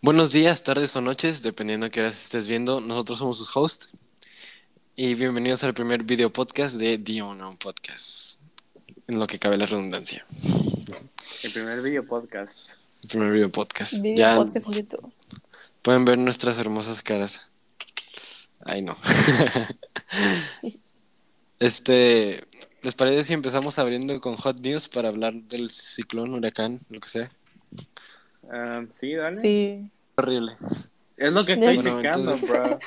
Buenos días, tardes o noches, dependiendo de qué horas estés viendo. Nosotros somos sus hosts. Y bienvenidos al primer video podcast de The Unknown Podcast. En lo que cabe la redundancia. El primer video podcast. El primer video podcast. Video ya podcast en YouTube. pueden ver nuestras hermosas caras. Ay, no. este, ¿les parece si empezamos abriendo con Hot News para hablar del ciclón, huracán, lo que sea? Ah, sí, dale. Sí. Horrible. Es lo que estoy Bueno, checando, entonces- bro.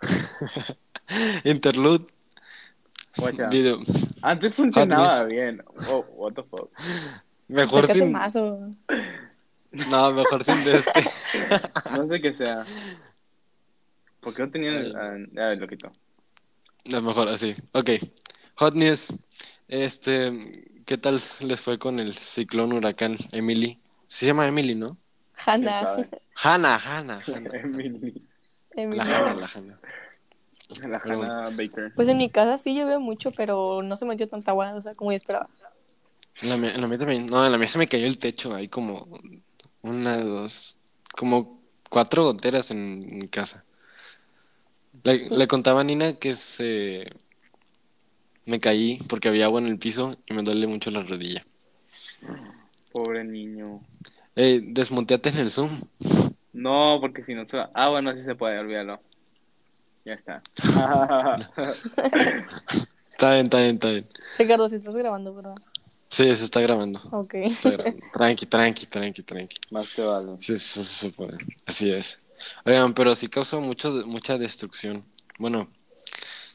Interlude, video. Antes funcionaba bien. Oh, what the fuck. Mejor sin. más o... No, mejor sin de este. No sé qué sea. ¿Por qué no tenían el... ah, ya lo quito. No, mejor así. Ok. Hot News. Este, ¿qué tal les fue con el ciclón huracán Emily? Se llama Emily, ¿no? Hannah, Hannah, Hannah. Emily. Emily. La Hannah, la Hannah. La Hannah Baker. Pues en mi casa sí llovió mucho, pero no se metió tanta agua, o sea, como yo esperaba. En la, mía- en la mía también. No, en la mía se me cayó el techo. Hay como una, dos, como cuatro goteras en mi casa. Le, le contaba a Nina que se me caí porque había agua en el piso y me duele mucho la rodilla. Pobre niño. Ey, desmonteate en el Zoom. No, porque si no se va... Ah, bueno, sí se puede, olvídalo. Ya está. Está bien, está bien, está bien. Ricardo, si estás grabando, ¿verdad? Sí, se está grabando. Ok. Se está grabando. Tranqui, tranqui, tranqui, tranqui. Más te vale. Sí, sí, sí se puede. Así es. Oigan, pero sí causó mucho, mucha destrucción. Bueno,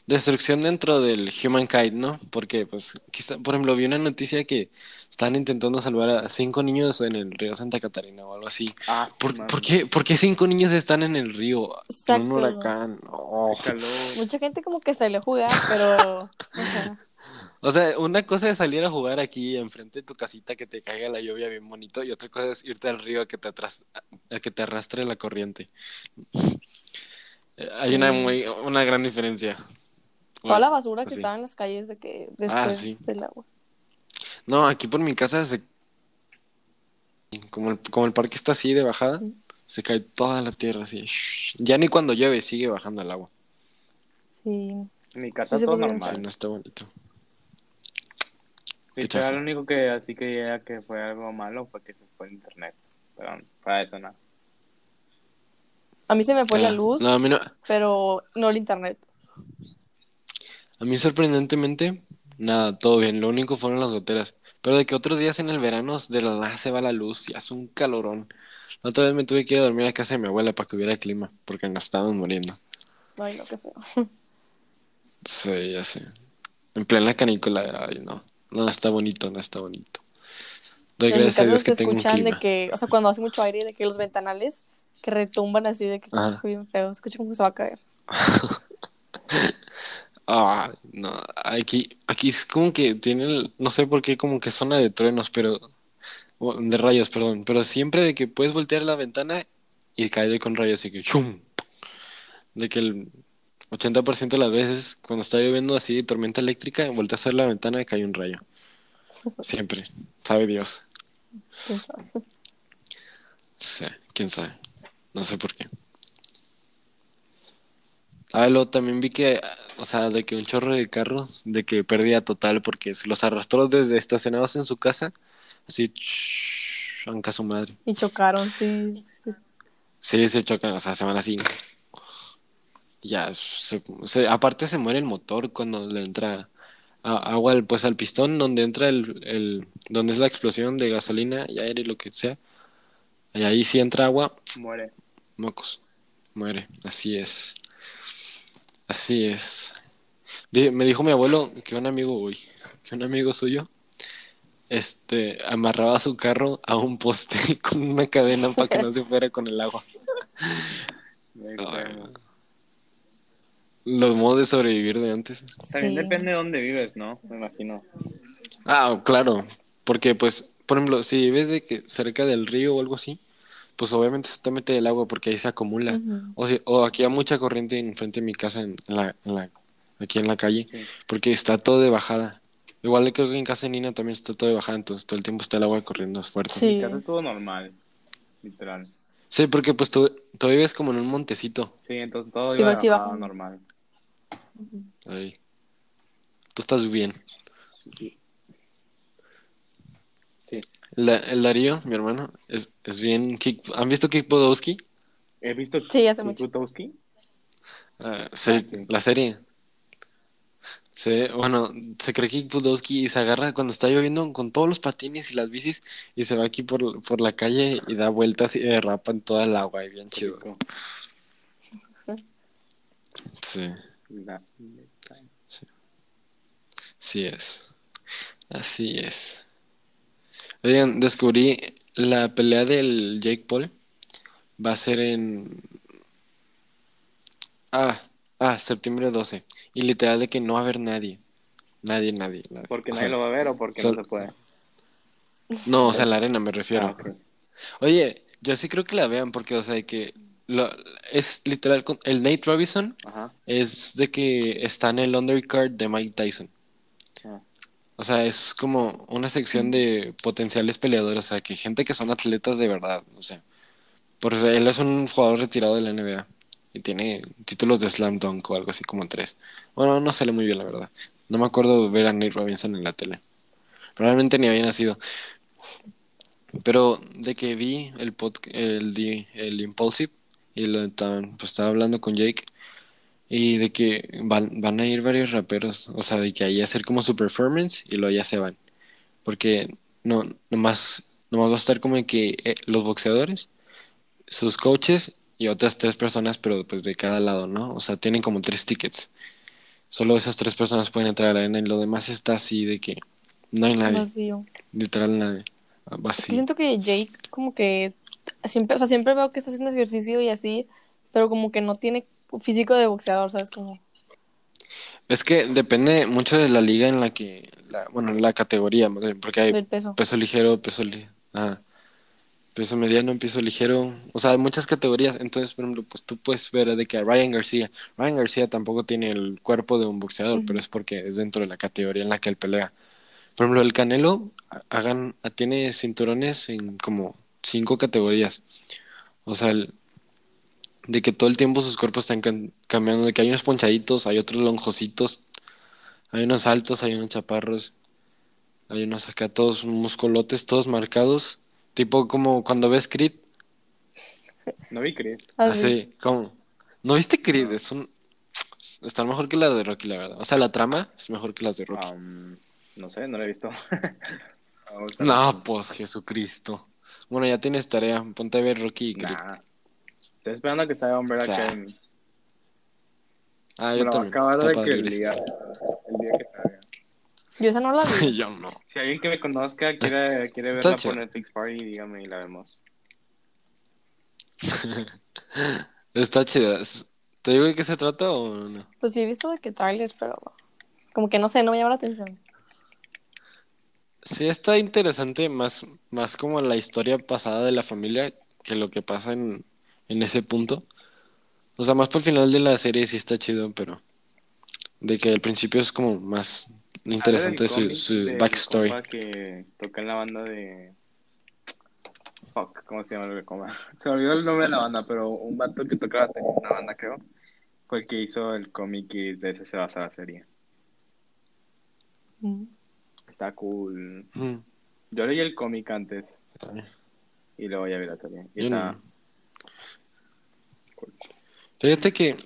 destrucción dentro del humankind, ¿no? Porque, pues, quizá, por ejemplo, vi una noticia que están intentando salvar a cinco niños en el río Santa Catarina o algo así. Ah, sí, ¿Por, por qué, por qué cinco niños están en el río? En Exacto. un huracán. Oh. Mucha gente como que salió a jugar, pero... O sea, O sea, una cosa es salir a jugar aquí enfrente de tu casita que te caiga la lluvia bien bonito y otra cosa es irte al río a que te atras- a que te arrastre la corriente. Eh, Hay una muy una gran diferencia. Toda Bueno, la basura que pues sí. estaba en las calles de que Ah, después sí. del agua. No, aquí por mi casa se como el, como el parque está así de bajada, se cae toda la tierra así. Ya ni cuando llueve sigue bajando el agua. Sí. En mi casa Sí todo. Sí, normal. no está bonito. De hecho, chafa. lo único que así que ya que fue algo malo fue que se fue el internet. Pero para eso nada. A mí se me fue la Ah, luz, No, a mí no, pero no el internet. A mí sorprendentemente, nada, todo bien. Lo único fueron las goteras. Pero de que otros días en el verano de la nada se va la luz y hace un calorón. La otra vez me tuve que ir a dormir a casa de mi abuela para que hubiera clima, porque nos estábamos muriendo. Ay, no, qué feo. Sí, ya sé. En plena canícula, ay, no. No está bonito, no está bonito. Doy gracias a Dios que tengo un escuchan de clima. que, o sea, cuando hace mucho aire, de que los ventanales que retumban así de que Ajá. bien feo, escucha que se va a caer. Ah, no, aquí, aquí es como que tiene, el- no sé por qué, como que zona de truenos, pero, o, de rayos, perdón, pero siempre de que puedes voltear la ventana y cae con rayos y que ¡chum! De que el 80% de las veces cuando está lloviendo así, tormenta eléctrica, volteas a ver la ventana y cae un rayo. Siempre, sabe Dios. ¿Quién sabe? Sí, quién sabe. No sé por qué. Ah, luego también vi que, o sea, de que un chorro de carros, de que perdía total porque se los arrastró desde estacionados en su casa, así, anca su madre. Y chocaron, sí. sí, sí. Sí, se chocan, o sea, se van así. Ya, se- se- aparte se muere el motor cuando le entra a- agua al- pues al pistón donde entra el, el, donde es la explosión de gasolina y aire y lo que sea. Y ahí sí entra agua, Muere. Mocos. Muere. Así es. Así es. Di- me dijo mi abuelo que un amigo, uy, que un amigo suyo, este, amarraba su carro a un poste con una cadena para que no se fuera con el agua. Ay. Los modos de sobrevivir de antes. También Sí. depende de dónde vives, ¿no? Me imagino. Ah, claro. Porque, pues, por ejemplo, si vives de que cerca del río o algo así, pues obviamente se te mete el agua porque ahí se acumula. O, si- o aquí hay mucha corriente enfrente de mi casa, en, en la, en la, aquí en la calle, Sí. porque está todo de bajada. Igual creo que en casa de Nina también está todo de bajada, entonces todo el tiempo está el agua corriendo fuerte. Sí. Mi casa es todo normal. Literal. Sí, porque pues tú, tú vives como en un montecito. Sí, entonces todo Sí, iba va- sí normal. Ahí. Tú estás bien. Sí, sí. La- el Darío, mi hermano, es, es bien... kick- ¿Han visto Kick Podowski? He visto Sí, hace mucho. Butowski. Ah, sí, Ah, sí. la serie. Sí, bueno, se cree Kick Podowski y se agarra cuando está lloviendo con todos los patines y las bicis y se va aquí por, por la calle y da vueltas y derrapa en toda el agua y bien chido. Rico. Sí, La- sí es. Así es. Oigan, descubrí la pelea del Jake Paul va a ser en... Ah, ah, septiembre 12. Y literal de que no va a haber nadie. Nadie, nadie. nadie. ¿Porque O nadie sea, lo va a ver o porque sol- no se puede? No, o sea, la arena me refiero. Ah. Oye, yo sí creo que la vean porque, o sea, de que lo- es literal, el Nate Robinson Ajá. es de que está en el undercard de Mike Tyson. O sea, es como una sección de potenciales peleadores, o sea, que gente que son atletas de verdad, o sea, porque él es un jugador retirado de la NBA y tiene títulos de slam dunk o algo así como tres. Bueno, no sale muy bien la verdad. No me acuerdo ver a Nate Robinson en la tele. Probablemente ni había nacido. Pero de que vi el pod, el, el Impulsive y lo pues estaba hablando con Jake y de que van, van a ir varios raperos, o sea, de que ahí hacer como su performance y luego ya se van. Porque no, nomás, nomás va a estar como que eh, los boxeadores, sus coaches y otras tres personas, pero pues de cada lado, ¿no? O sea, tienen como tres tickets. Solo esas tres personas pueden entrar a la arena y lo demás está así de que no hay nadie, Vacío. literal nadie. Ah, Es que Vacío. siento que Jake como que siempre, o sea, siempre veo que está haciendo ejercicio y así, pero como que no tiene físico de boxeador, ¿sabes? Como, Es que depende mucho de la liga en la que, la, bueno, la categoría, porque hay del peso. peso ligero, peso li- ah, peso mediano, peso ligero, o sea, hay muchas categorías, entonces, por ejemplo, pues tú puedes ver de que a Ryan García, Ryan García tampoco tiene el cuerpo de un boxeador, pero es porque es dentro de la categoría en la que él pelea. Por ejemplo, el Canelo hagan, tiene cinturones en como cinco categorías, o sea, el- de que todo el tiempo sus cuerpos están cam- cambiando, de que hay unos ponchaditos, hay otros lonjositos, hay unos altos, hay unos chaparros, hay unos acá todos musculotes, todos marcados, tipo como cuando ves Creed, No vi Chris. Así. así, como, ¿no viste Creed? Es un, está mejor que la de Rocky, la verdad. O sea, la trama es mejor que las de Rocky. Um, no sé, no lo he visto. No, pues Jesucristo. Bueno, ya tienes tarea, ponte a ver Rocky y Creed. Nah. Estoy esperando a que salga Umbrella O sea, Academy. Ah, yo también. acabar Está de que el día, el día que salga. Yo esa no la vi. Yo no. Si alguien que me conozca quiere, quiere verla por Netflix Party, dígame y la vemos. Está chida. ¿Te digo de qué se trata o no? Pues sí he visto de que trailers, pero como que no sé, no me llama la atención. Sí, está interesante, más, más como la historia pasada de la familia que lo que pasa en, en ese punto. O sea, más por el final de la serie sí está chido, pero de que al principio es como más interesante su, su del backstory. que toca en la banda de. Fuck, ¿cómo se llama el? Se me olvidó el nombre de la banda, pero un vato que tocaba tenía una banda, creo. Fue el que hizo el cómic y de ese se basa la serie. Mm. Está cool. Mm. Yo leí el cómic antes Ay, y luego ya vi la serie. Y está. no. Fíjate que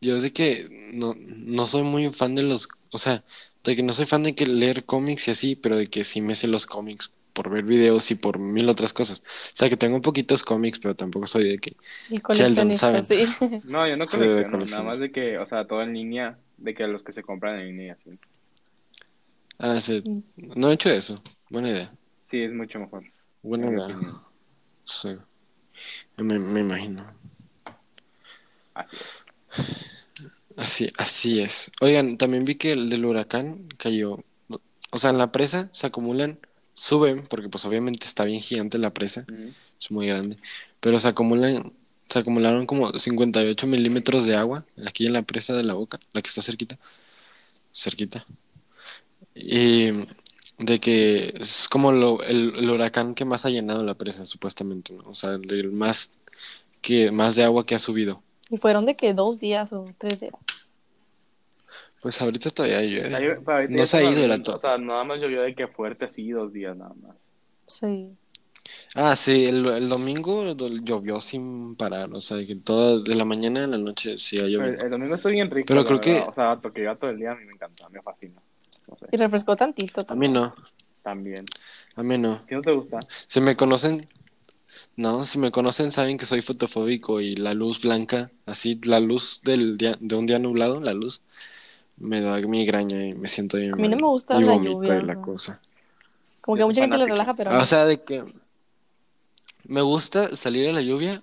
yo sé que no, no soy muy fan de los, o sea, de que no soy fan de que leer cómics y así, pero de que sí me sé los cómics por ver videos y por mil otras cosas. O sea, que tengo poquitos cómics, pero tampoco soy de que... El Sheldon, coleccionista, ¿saben? sí. No, yo no colecciono, nada más de que, o sea, todo en línea, de que los que se compran en línea, sí. Ah, sí, Mm. no he hecho eso. Buena idea. Sí, es mucho mejor. Buena idea. opinión. Sí. Me, me imagino. Así es. Así, así es. Oigan, también vi que el del huracán cayó. O sea, en la presa se acumulan, suben, porque pues obviamente está bien gigante la presa, es muy grande, pero se acumulan, se acumularon como 58 milímetros de agua aquí en la presa de la boca, la que está cerquita, cerquita. Y de que es como lo, el, el huracán que más ha llenado la presa, supuestamente, ¿no? O sea, el más, que más de agua que ha subido. Y fueron de que dos días o tres días. Pues ahorita todavía llueve. Ahorita No se ha ido la O sea, nada más llovió de que fuerte así dos días nada más. Sí. Ah, sí, el, el domingo do- llovió sin parar, o sea, que toda de la mañana a la noche sí ha llovido. el, el domingo estoy bien rico. Pero creo que-. O sea, porque iba todo el día, a mí me encanta, me fascina. No sé, Y refrescó tantito A mí también. no, también. a mí no. ¿Qué no te gusta? Si me conocen, no, si me conocen saben que soy fotofóbico y la luz blanca, así la luz del día, de un día nublado, la luz, me da migraña y me siento bien A mí no me gusta y la lluvia, y la o cosa. Como que a mucha gente le relaja, pero a Ah, O sea, de que me gusta salir a la lluvia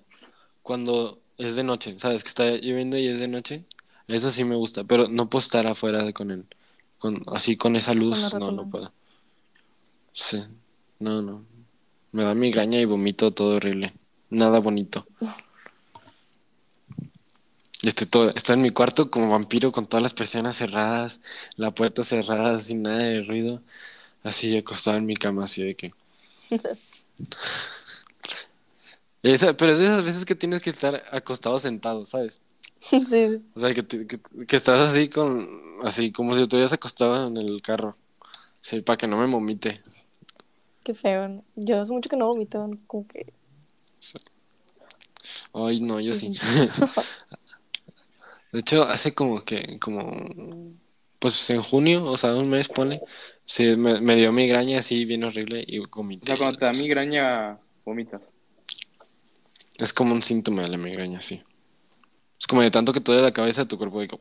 cuando es de noche, ¿sabes? Que está lloviendo y es de noche. Eso sí me gusta, pero no puedo estar afuera con el, con, así con esa luz, no no. puedo. Sí, no, no. Me da migraña y vomito todo horrible. Nada bonito. Y estoy todo, estoy en mi cuarto como vampiro con todas las persianas cerradas, la puerta cerrada, sin nada de ruido. Así acostado en mi cama, así de que. Esa, pero es de esas veces que tienes que estar acostado sentado, ¿sabes? sí, sí. O sea, que, te- que, que estás así con, así como si estuvieras acostado en el carro. Sí, para que no me vomite. Qué feo. ¿no? Yo hace mucho que no vomito, ¿no? como que... Ay, no, yo sí. De hecho, hace como que, como, pues en junio, o sea, un mes, pone, sí, me, me dio migraña así bien horrible y O vomité. sea, cuando te da migraña, vomitas. Es como un síntoma de la migraña, sí. Es como de tanto que te duele la cabeza, tu cuerpo digo.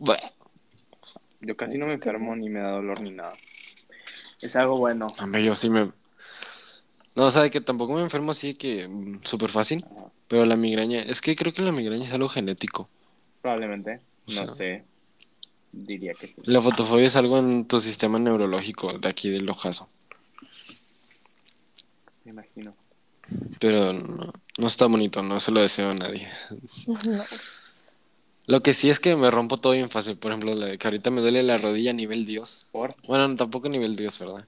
Yo casi no me enfermo ni me da dolor ni nada. Es algo bueno. Hombre, yo sí me... No, o sea, de que tampoco me enfermo así que mm, súper fácil, Ajá. pero la migraña, es que creo que la migraña es algo genético. Probablemente. O No sé. Diría que sí. La fotofobia es algo en tu sistema neurológico de aquí del ojazo, Me imagino. pero no, no está bonito, no se lo deseo a nadie. No. Lo que sí es que me rompo todo bien fácil, por ejemplo, la de que ahorita me duele la rodilla a nivel Dios. ¿Por? Bueno, tampoco a nivel Dios, ¿verdad?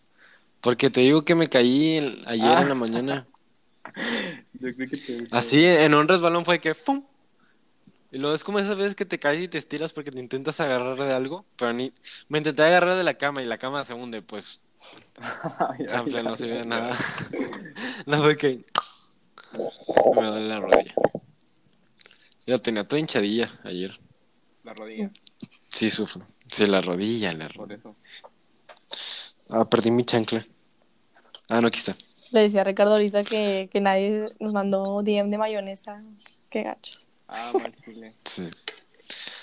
Porque te digo que me caí el- ayer Ah. en la mañana. Yo creo que te Así, en un resbalón fue que ¡pum! Y luego es como esas veces que te caes y te estiras porque te intentas agarrar de algo, pero ni... Me intenté agarrar de la cama y la cama se hunde, pues, Ay, ay, no ay, se ve ay, nada. No fue que... Me duele la rodilla. Yo tenía toda hinchadilla ayer. La rodilla, Sí, sufro. Sí, la rodilla, la por rodilla. eso. Ah, perdí mi chancla. Ah, no, aquí está. Le decía a Ricardo ahorita que, que nadie nos mandó DM de mayonesa. Qué gachos. Ah. Sí.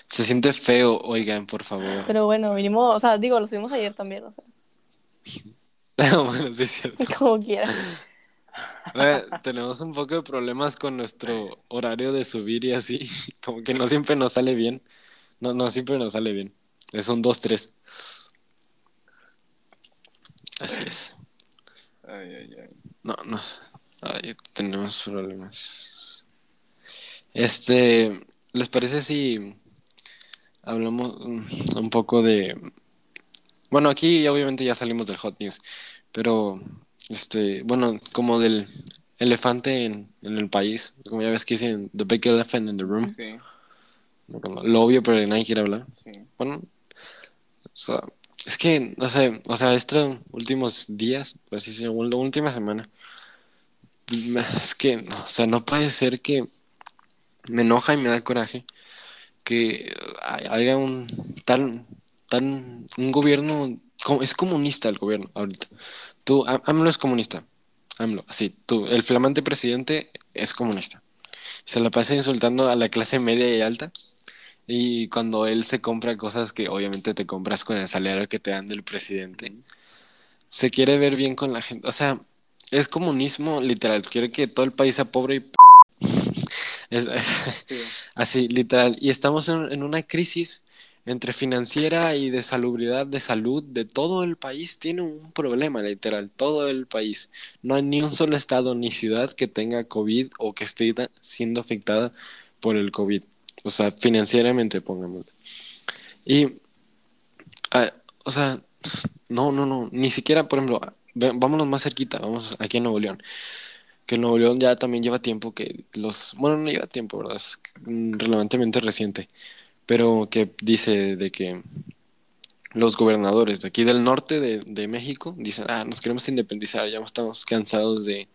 Se siente feo, oigan, por favor. Pero bueno, vinimos, o sea, digo, lo subimos ayer también, o sea, bueno, sí es cierto. como quiera. Eh, tenemos un poco de problemas con nuestro horario de subir y así. Como que no siempre nos sale bien. No, no siempre nos sale bien. Es un 2-3. Así es. Ay, ay, ay. No, no sé. Ay, tenemos problemas. Este, ¿les parece si hablamos mm, un poco de... Bueno, aquí obviamente ya salimos del hot news, pero este, bueno, como del elefante en, en el país, como ya ves que dicen The Big Elephant in the Room, Sí, lo obvio pero nadie quiere hablar. sí. Bueno, o sea, es que, no sé, o sea, estos últimos días, así decirlo, la última semana, es que, o sea, no puede ser que me enoja y me da coraje que hay- haya un tan, tan, un gobierno, es comunista el gobierno ahorita. Tú, Am- AMLO es comunista, AMLO, así, tú, el flamante presidente es comunista. Se la pasa insultando a la clase media y alta. Y cuando él se compra cosas que obviamente te compras con el salario que te dan del presidente, se quiere ver bien con la gente. O sea, es comunismo literal. Quiere que todo el país sea pobre y... p- Es, es Sí. así, literal. Y estamos en, en una crisis entre financiera y de salubridad, de salud, de todo el país. Tiene un problema, literal. Todo el país. No hay ni un solo estado ni ciudad que tenga COVID o que esté siendo afectada por el COVID. O sea, financieramente, pongamos. Y, ah, o sea, no, no, no, ni siquiera, por ejemplo, vámonos más cerquita, vamos aquí en Nuevo León. que Nuevo León ya también lleva tiempo que los, bueno, no lleva tiempo, ¿verdad? Es relevantemente reciente, pero que dice de que los gobernadores de aquí del norte de, de México dicen, ah, nos queremos independizar, ya estamos cansados de,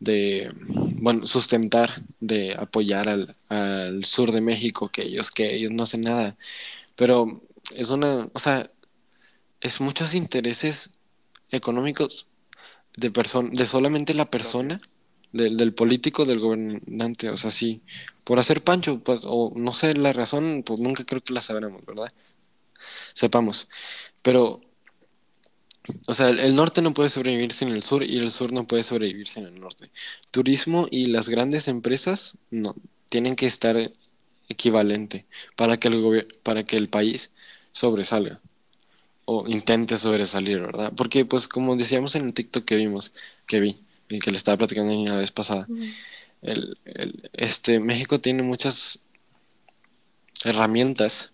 de bueno, sustentar, de apoyar al, al sur de México, que ellos, que ellos no hacen nada. Pero es una, o sea, es muchos intereses económicos de persona, de solamente la persona, del, del político, del gobernante, o sea, sí, por hacer pancho, pues, o no sé la razón, pues nunca creo que la sabremos, ¿verdad? Sepamos. Pero o sea, el, norte no puede sobrevivir sin el sur y el sur no puede sobrevivir sin el norte. Turismo y las grandes empresas no tienen que estar equivalente para que el para que el país sobresalga o intente sobresalir, ¿verdad? Porque pues como decíamos en el TikTok que vimos, que vi y que le estaba platicando la vez pasada, el, el- este México tiene muchas herramientas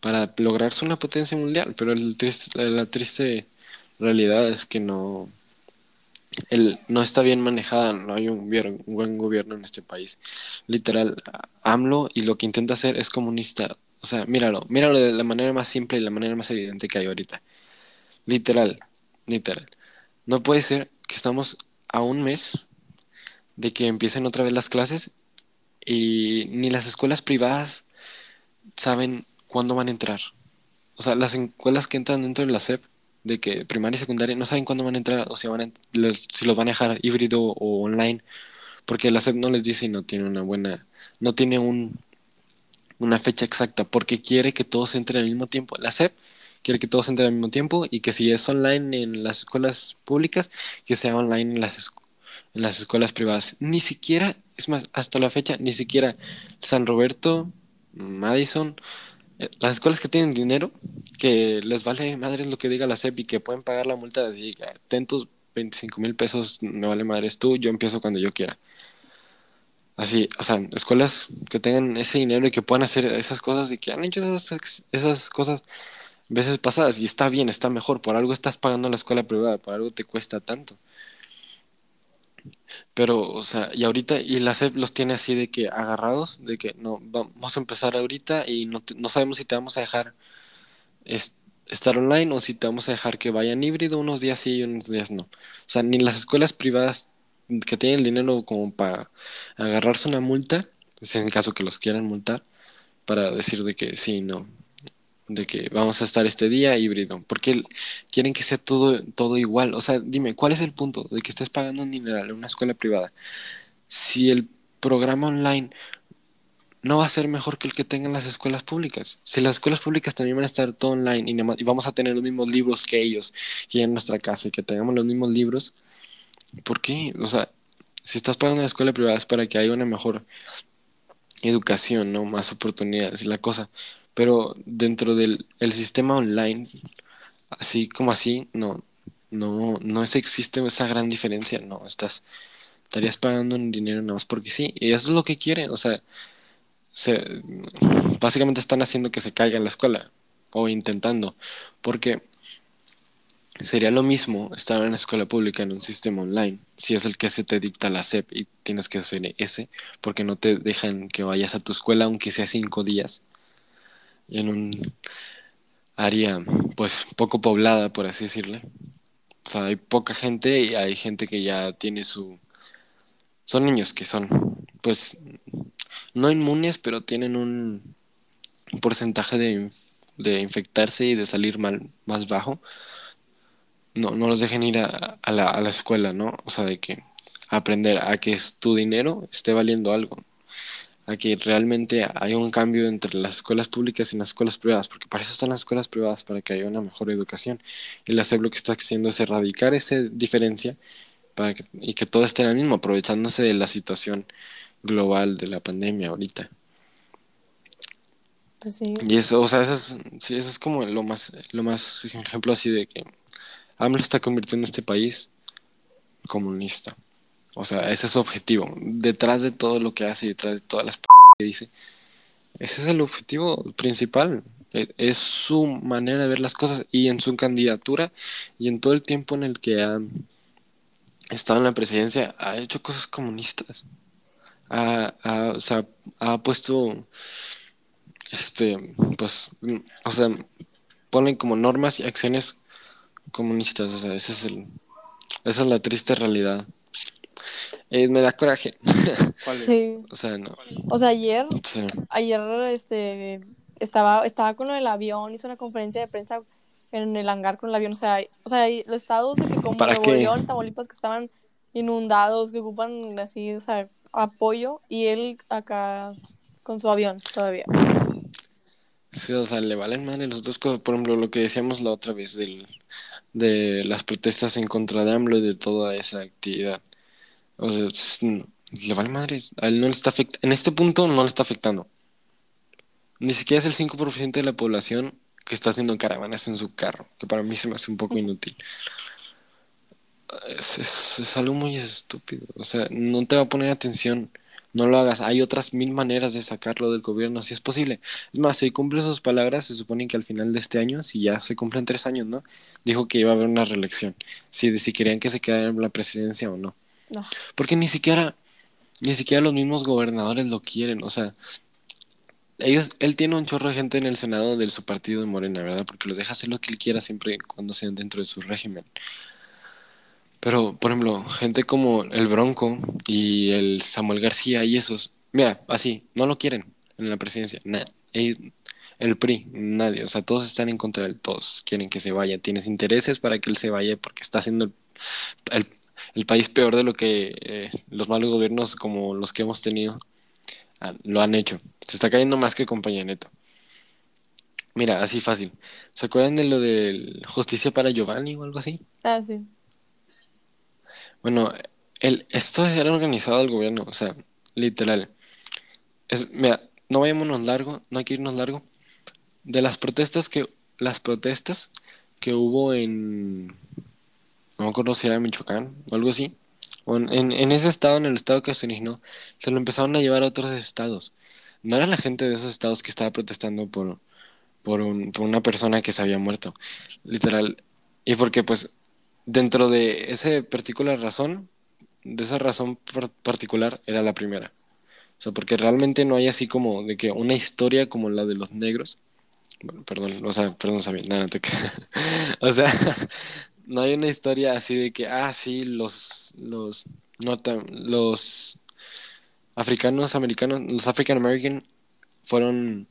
para lograrse una potencia mundial, pero el triste- la, la triste realidad es que no, el, no está bien manejada, no hay un, un buen gobierno en este país. Literal, AMLO y lo que intenta hacer es comunista. O sea, míralo, míralo de la manera más simple y la manera más evidente que hay ahorita. Literal, literal. No puede ser que estamos a un mes de que empiecen otra vez las clases y ni las escuelas privadas saben cuándo van a entrar. O sea, las escuelas que entran dentro de la SEP, de que primaria y secundaria, no saben cuándo van a entrar o si, van a, si los van a dejar híbrido o online, porque la SEP no les dice y no tiene una buena, no tiene un, una fecha exacta, porque quiere que todos entren al mismo tiempo. La SEP quiere que todos entren al mismo tiempo y que si es online en las escuelas públicas, que sea online en las, en las escuelas privadas. Ni siquiera, es más, hasta la fecha, ni siquiera San Roberto, Madison, las escuelas que tienen dinero, que les vale madres lo que diga la SEP y que pueden pagar la multa de ten tus 25 mil pesos, me vale madres tú, yo empiezo cuando yo quiera. Así, o sea, escuelas que tengan ese dinero y que puedan hacer esas cosas y que han hecho esas, esas cosas veces pasadas y está bien, está mejor, por algo estás pagando la escuela privada, por algo te cuesta tanto. Pero, o sea, y ahorita, y la SEP los tiene así de que agarrados, de que no, vamos a empezar ahorita y no, te- no sabemos si te vamos a dejar es- estar online o si te vamos a dejar que vayan híbrido unos días sí y unos días no. O sea, ni las escuelas privadas que tienen el dinero como para agarrarse una multa, pues en caso que los quieran multar, para decir de que sí, no, de que vamos a estar este día híbrido, porque quieren que sea todo, todo igual. O sea, dime, ¿cuál es el punto de que estés pagando un dineral en una escuela privada? Si el programa online no va a ser mejor que el que tengan las escuelas públicas. Si las escuelas públicas también van a estar todo online y vamos a tener los mismos libros que ellos, que en nuestra casa y que tengamos los mismos libros, ¿por qué? O sea, si estás pagando una escuela privada es para que haya una mejor educación, ¿no? Más oportunidades y la cosa. Pero dentro del el sistema online, así como así, no, no, no es, existe esa gran diferencia, no, estás, estarías pagando un dinero nada más porque sí, y eso es lo que quieren, o sea, se, básicamente están haciendo que se caiga la escuela, o intentando, porque sería lo mismo estar en la escuela pública en un sistema online, si es el que se te dicta la SEP y tienes que hacer ese, porque no te dejan que vayas a tu escuela aunque sea cinco días, en un área pues poco poblada, por así decirle. O sea, hay poca gente y hay gente que ya tiene su... Son niños que son, pues, no inmunes, pero tienen un porcentaje de, de infectarse y de salir mal más bajo. No, no los dejen ir a, a la, a la escuela, ¿no? O sea, de que aprender a que es tu dinero esté valiendo algo. A que realmente haya un cambio entre las escuelas públicas y las escuelas privadas, porque para eso están las escuelas privadas, para que haya una mejor educación. Y la SEP lo que está haciendo es erradicar esa diferencia para que, y que todo esté en el mismo, aprovechándose de la situación global de la pandemia ahorita. Pues sí. Y eso, o sea, eso es, sí, eso es como lo más, lo más ejemplo así de que AMLO está convirtiendo este país comunista. O sea, ese es su objetivo. Detrás de todo lo que hace detrás de todas las p que dice, ese es el objetivo principal. E- Es su manera de ver las cosas y en su candidatura y en todo el tiempo en el que ha estado en la presidencia, ha hecho cosas comunistas. Ha, o sea, ha puesto, este, pues, o sea, pone como normas y acciones comunistas. O sea, ese es el, esa es la triste realidad. Eh, me da coraje. ¿Cuál es? Sí. O sea, no. O sea, ayer, Sí. ayer, este, estaba, estaba con lo del avión, hizo una conferencia de prensa en el hangar con el avión. O sea, o sea, hay- los estados de que como ¿Para Nuevo? León, Tamaulipas, que estaban inundados, que ocupan así, o sea, apoyo, y él acá con su avión todavía. Sí, o sea, le valen madre las otras cosas. Por ejemplo, lo que decíamos la otra vez del, de las protestas en contra de AMLO y de toda esa actividad. O sea, es- le vale madre. A él no le está afect- En este punto no le está afectando. Ni siquiera es el 5% de la población que está haciendo caravanas en su carro, que para mí se me hace un poco inútil. Es, es- es algo muy estúpido. O sea, no te va a poner atención. No lo hagas. Hay otras mil maneras de sacarlo del gobierno, si es posible. Es más, si cumple sus palabras, se supone que al final de este año, si ya se cumplen tres años, ¿no? Dijo que iba a haber una reelección. Si, si querían que se quedara en la presidencia o no. No. Porque ni siquiera, ni siquiera los mismos gobernadores lo quieren. O sea, ellos, él tiene un chorro de gente en el Senado de su partido de Morena, ¿verdad? Porque los deja hacer lo que él quiera siempre cuando sean dentro de su régimen. Pero, por ejemplo, gente como el Bronco y el Samuel García y esos, mira, así, no lo quieren en la presidencia. na- ellos- el PRI, nadie, o sea, todos están en contra de él, todos quieren que se vaya. Tienes intereses para que él se vaya porque está haciendo el- el país peor de lo que eh, los malos gobiernos como los que hemos tenido ah, lo han hecho. Se está cayendo más que con Peña Nieto. Mira, así fácil. ¿Se acuerdan de lo de justicia para Giovanni o algo así? Ah, sí. Bueno, el, esto era organizado al gobierno, o sea, literal. Es, mira, no vayámonos largo, no hay que irnos largo. De las protestas que, las protestas que hubo en, no me acuerdo si era Michoacán o algo así, en, en, ese estado, en el estado que se originó, se lo empezaron a llevar a otros estados. No era la gente de esos estados que estaba protestando por, por, un, por una persona que se había muerto, literal. Y porque pues dentro de esa particular razón, de esa razón par- particular era la primera. O sea, porque realmente no hay así como de que una historia como la de los negros. Bueno, perdón, o sea, perdón, Sabine, nada, no te. O sea, no hay una historia así de que, ah, sí, los, los, norte- los africanos americanos, los African American fueron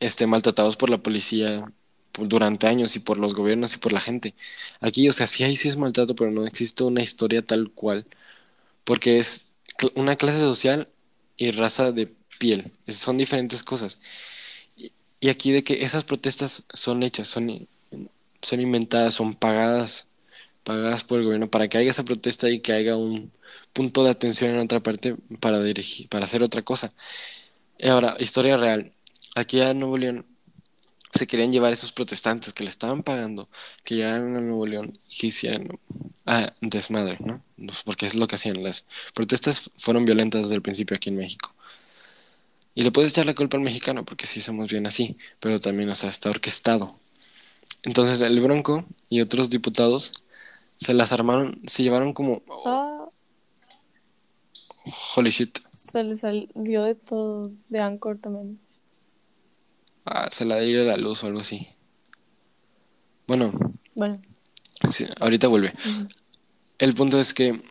este, maltratados por la policía durante años y por los gobiernos y por la gente. Aquí, o sea, sí hay sí es maltrato, pero no existe una historia tal cual, porque es una clase social y raza de piel, son diferentes cosas. Y, aquí de que esas protestas son hechas, son, son inventadas, son pagadas, pagadas por el gobierno para que haya esa protesta y que haya un punto de atención en otra parte para dirigir, para hacer otra cosa. Ahora, historia real. Aquí a Nuevo León se querían llevar esos protestantes que le estaban pagando, que llegaran a Nuevo León y que ah, desmadre, ¿no? Pues Porque es lo que hacían. Las protestas fueron violentas desde el principio aquí en México. Y le puedes echar la culpa al mexicano, porque sí somos bien así, pero también, o sea, está orquestado. Entonces el Bronco y otros diputados se las armaron, se llevaron como, Ah, holy shit, se le salió de todo, de Anchor también. ah, se la dio la luz o algo así. Bueno, Bueno. sí, ahorita vuelve. El punto es que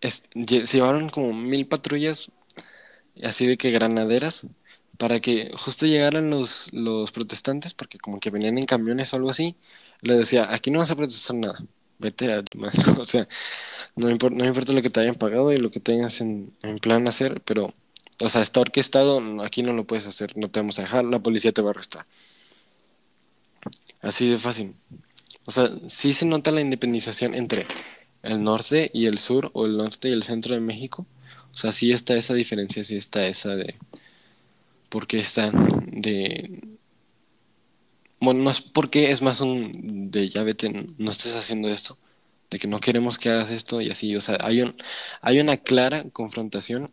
es- se llevaron como mil patrullas, así de que granaderas, para que justo llegaran los, los protestantes, porque como que venían en camiones o algo así, le decía, aquí no vas a protestar nada, vete a tu madre". O sea, no importa, no importa lo que te hayan pagado y lo que tengas en, en plan hacer, pero, o sea, está orquestado, aquí no lo puedes hacer, no te vamos a dejar, la policía te va a arrestar. Así de fácil. O sea, sí se nota la independización entre el norte y el sur, o el norte y el centro de México. O sea, sí está esa diferencia, sí está esa de por qué están de... Bueno, no es porque es más un de ya vete, no estés haciendo esto, de que no queremos que hagas esto y así. O sea, hay un, hay una clara confrontación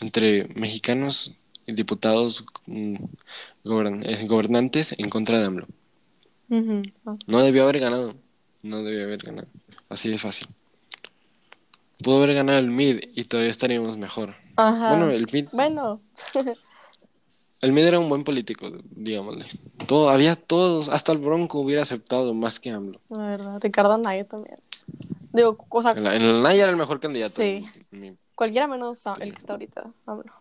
entre mexicanos y diputados mm, gobern- eh, gobernantes en contra de AMLO. No debió haber ganado. No debía haber ganado. Así de fácil. Pudo haber ganado el mid y todavía estaríamos mejor. Ajá. Bueno, el mid, Bueno, el mid era un buen político, digámosle. Todo, había todos, hasta el Bronco hubiera aceptado más que AMLO. la verdad. Ricardo Anaya también. Digo, o sea, En la, en el Naya era el mejor candidato. Sí. Mi- cualquiera menos el que está ahorita. AMLO.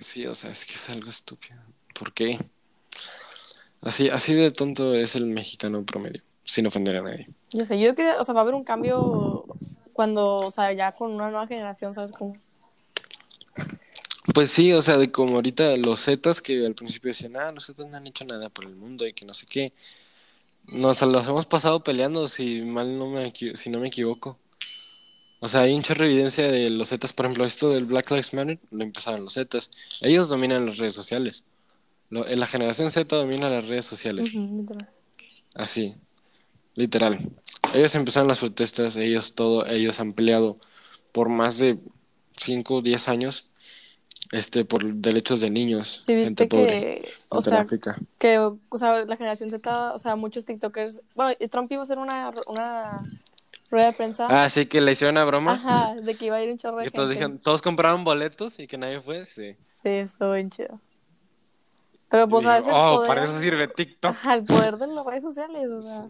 Sí, o sea, es que es algo estúpido. ¿Por qué? Así, así de tonto es el mexicano promedio, sin ofender a nadie. Yo sé, yo creo que, o sea, va a haber un cambio cuando, o sea, ya con una nueva generación, ¿sabes cómo? Pues sí, o sea, de como ahorita los Zetas que al principio decían, ah, los Zetas no han hecho nada por el mundo y que no sé qué. Nos los hemos pasado peleando, si mal no me, si no me equivoco. O sea, hay un chorro de evidencia de los Zetas, por ejemplo, esto del Black Lives Matter, lo empezaron los Zetas. Ellos dominan las redes sociales. Lo- en la generación Z domina las redes sociales. Literal. Así, literal. Ellos empezaron las protestas, ellos todo, ellos han peleado por más de 5 o 10 años este por derechos de niños, Sí, viste gente pobre, que, o gente sea, que, o sea, la generación Z, o sea, muchos TikTokers, bueno, Trump iba a hacer una, una rueda de prensa, Ah, sí que le hicieron una broma. ajá, de que iba a ir un chorro de Que todos gente. dijeron, todos compraron boletos y que nadie fue, sí. Sí, estuvo bien chido. Pero pues, digo, El oh, poder, para eso sirve TikTok. Ajá, el poder de las redes sociales, o sea.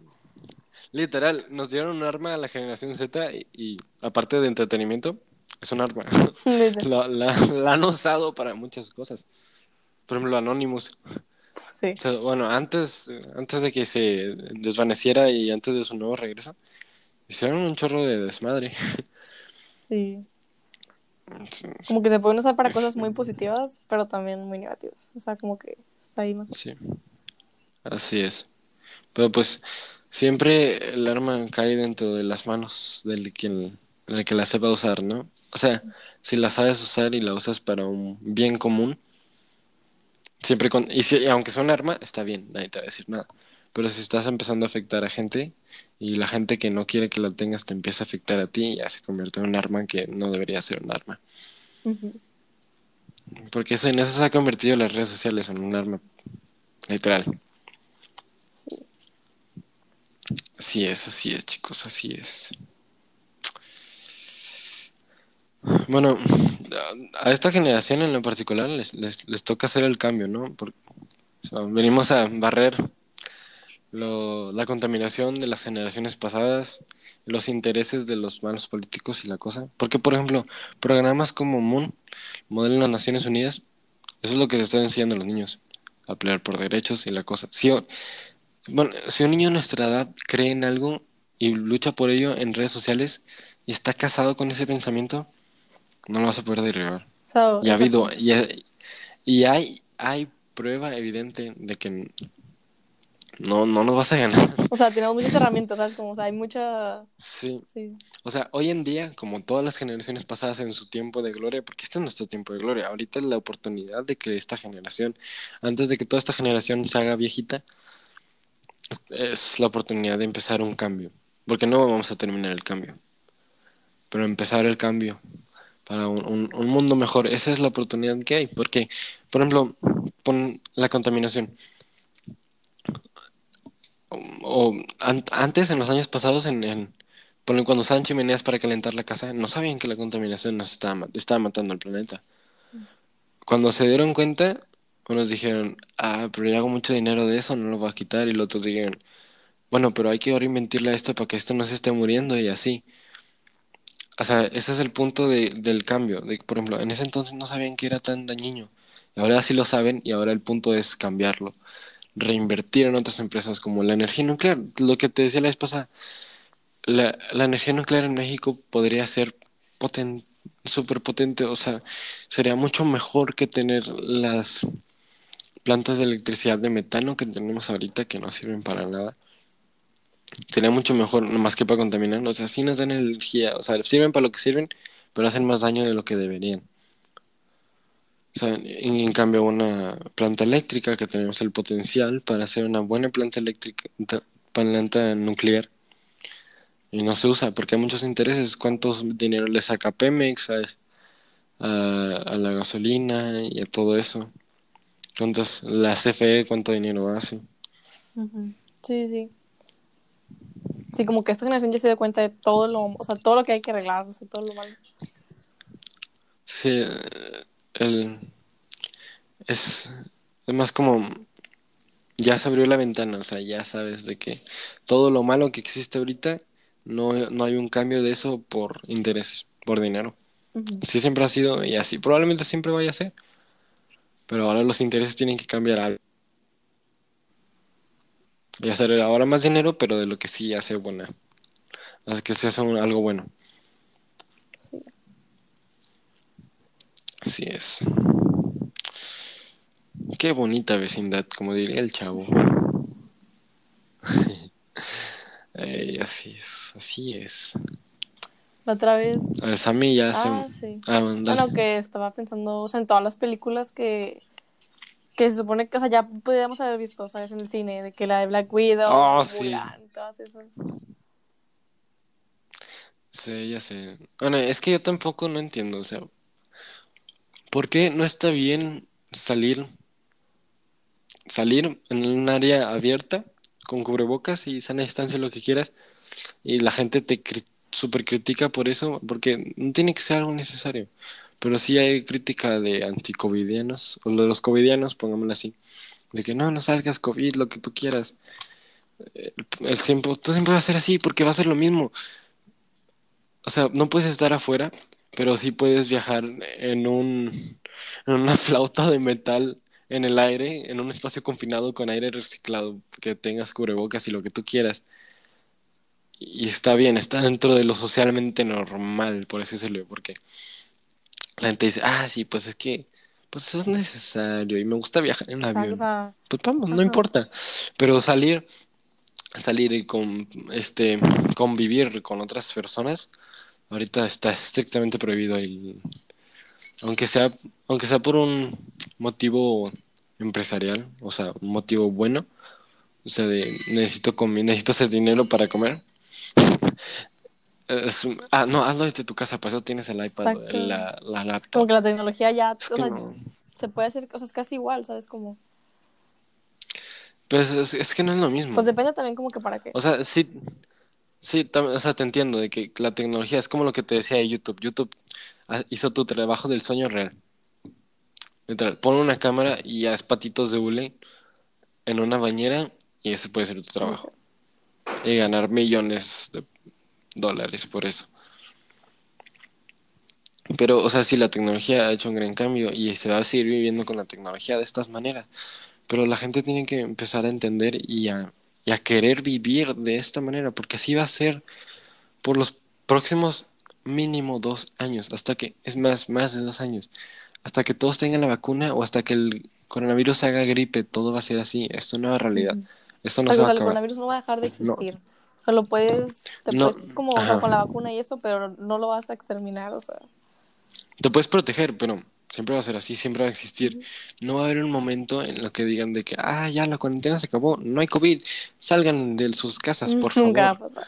Literal, nos dieron un arma a la generación Z y, y aparte de entretenimiento, es un arma. la, la- la han usado para muchas cosas. Por ejemplo, Anonymous. Sí. O sea, bueno, antes, antes de que se desvaneciera y antes de su nuevo regreso, hicieron un chorro de desmadre. Sí. Como que se pueden usar para cosas muy positivas, pero también muy negativas. O sea, como que está ahí más Sí, así es. Pero pues siempre el arma cae dentro de las manos del quien, del que la sepa usar, ¿no? O sea, si la sabes usar y la usas para un bien común, siempre con... Y, si- y aunque sea un arma, está bien, nadie te va a decir nada. Pero si estás empezando a afectar a gente y la gente que no quiere que la tengas te empieza a afectar a ti, ya se convierte en un arma que no debería ser un arma. Porque eso, en eso se ha convertido las redes sociales en un arma literal. Así es, así es, chicos, así es. Bueno, a esta generación en lo particular les, les, les toca hacer el cambio, ¿no? Porque, o sea, venimos a barrer lo- la contaminación de las generaciones pasadas, los intereses de los malos políticos y la cosa. Porque, por ejemplo, programas como Moon, modelo de las Naciones Unidas, eso es lo que se está enseñando a los niños, a pelear por derechos y la cosa. Si, bueno, si un niño de nuestra edad cree en algo y lucha por ello en redes sociales y está casado con ese pensamiento, no lo vas a poder derribar. Y ha habido, y, y hay, hay prueba evidente de que no, no nos vas a ganar. O sea, tenemos muchas herramientas, ¿sabes? Como, o sea, hay mucha... Sí, Sí. o sea, hoy en día, como todas las generaciones pasadas en su tiempo de gloria, porque este es nuestro tiempo de gloria, ahorita es la oportunidad de que esta generación, antes de que toda esta generación se haga viejita, es la oportunidad de empezar un cambio, porque no vamos a terminar el cambio, pero empezar el cambio para un, un- un mundo mejor, esa es la oportunidad que hay, porque, por ejemplo, pon la contaminación. O, o an- antes, en los años pasados, en, en, cuando usaban chimeneas para calentar la casa, no sabían que la contaminación nos estaba, estaba matando al planeta. Cuando se dieron cuenta, unos dijeron, ah, pero yo hago mucho dinero de eso, no lo voy a quitar, y los otros dijeron, bueno, pero hay que ahora inventarle esto para que esto no se esté muriendo y así. O sea, ese es el punto de, del cambio. De, por ejemplo, en ese entonces no sabían que era tan dañino. Y ahora sí lo saben y ahora el punto es cambiarlo. Reinvertir en otras empresas como la energía nuclear. Lo que te decía la vez pasada. La, la energía nuclear en México podría ser poten, súper potente. O sea, sería mucho mejor que tener las plantas de electricidad de metano que tenemos ahorita que no sirven para nada. Sería mucho mejor, no más que para contaminar. O sea, sí nos dan energía. O sea, sirven para lo que sirven, pero hacen más daño de lo que deberían. O sea, en, cambio, una planta eléctrica que tenemos el potencial para hacer una buena planta eléctrica, ta- planta nuclear, y no se usa porque hay muchos intereses. ¿Cuántos dinero le saca Pemex. A, a la gasolina y a todo eso? ¿Cuántos, la CFE, cuánto dinero hace? Sí, sí. Sí, como que esta generación ya se dio cuenta de todo lo, o sea, todo lo que hay que arreglar, o sea, todo lo malo. Sí, el, es, es más como, ya se abrió la ventana, o sea, ya sabes de que todo lo malo que existe ahorita, no, no hay un cambio de eso por intereses, por dinero. Sí siempre ha sido y así probablemente siempre vaya a ser. Pero ahora los intereses tienen que cambiar algo. Y hacer ahora más dinero, pero de lo que sí hace buena. Así que se hace un- algo bueno. Sí. Así es. Qué bonita vecindad, como diría el chavo. Ey, así es, así es. La otra vez. A ver, Sammy ya se... Ah, sí. Ah. Bueno, que estaba pensando, o sea, en todas las películas que, que se supone que, o sea, ya pudiéramos haber visto, ¿sabes? En el cine, de que la de Black Widow, Oh, sí. Mulan, todas esas. Sí, ya sé. Bueno, es que yo tampoco no entiendo, o sea, ¿por qué no está bien salir, salir en un área abierta con cubrebocas y sana distancia, lo que quieras, y la gente te cri- super critica por eso, porque no tiene que ser algo necesario, pero sí hay crítica de anticovidianos, o de los covidianos, pongámoslo así, de que no, no salgas COVID, lo que tú quieras. El, el siempre, tú siempre va a ser así, porque va a ser lo mismo. O sea, no puedes estar afuera, pero sí puedes viajar en un, en una flauta de metal en el aire, en un espacio confinado con aire reciclado, que tengas cubrebocas y lo que tú quieras. Y está bien, está dentro de lo socialmente normal, por así decirlo, porque la gente dice, ah, sí, pues es que, pues eso es necesario y me gusta viajar en Exacto, avión. Pues vamos, no Ajá. importa. Pero salir, salir y con, este, convivir con otras personas, ahorita está estrictamente prohibido. Y, aunque sea, aunque sea por un motivo empresarial, o sea, un motivo bueno, o sea, de necesito comer, necesito hacer dinero para comer. Es- ah, no, hazlo desde tu casa, para eso tienes el iPad, la, la es laptop. como que la tecnología ya, Es o sea, no. se puede hacer cosas casi igual, ¿sabes? Como, Pues es, es que no es lo mismo. pues depende también como que para qué. O sea, sí, sí, o sea, te entiendo de que la tecnología es como lo que te decía de YouTube. YouTube ah, hizo tu trabajo del sueño real. Literal, pon una cámara y haz patitos de hule en una bañera y ese puede ser tu trabajo. Y ganar millones de dólares por eso. Pero, o sea, sí, la tecnología ha hecho un gran cambio y se va a seguir viviendo con la tecnología de estas maneras. Pero la gente tiene que empezar a entender y a, y a querer vivir de esta manera, porque así va a ser por los próximos mínimo dos años, hasta que, es más, más de dos años, hasta que todos tengan la vacuna o hasta que el coronavirus haga gripe, todo va a ser así. Esto es una nueva realidad. Esto O no sea, se o va a el coronavirus no va a dejar de existir. O sea, lo puedes, te No, puedes como, o sea, con la vacuna y eso, pero no lo vas a exterminar, o sea. Te puedes proteger, pero siempre va a ser así, siempre va a existir. No va a haber un momento en lo que digan de que, ah, ya la cuarentena se acabó, no hay COVID, salgan de sus casas, por Nunca va a favor. pasar.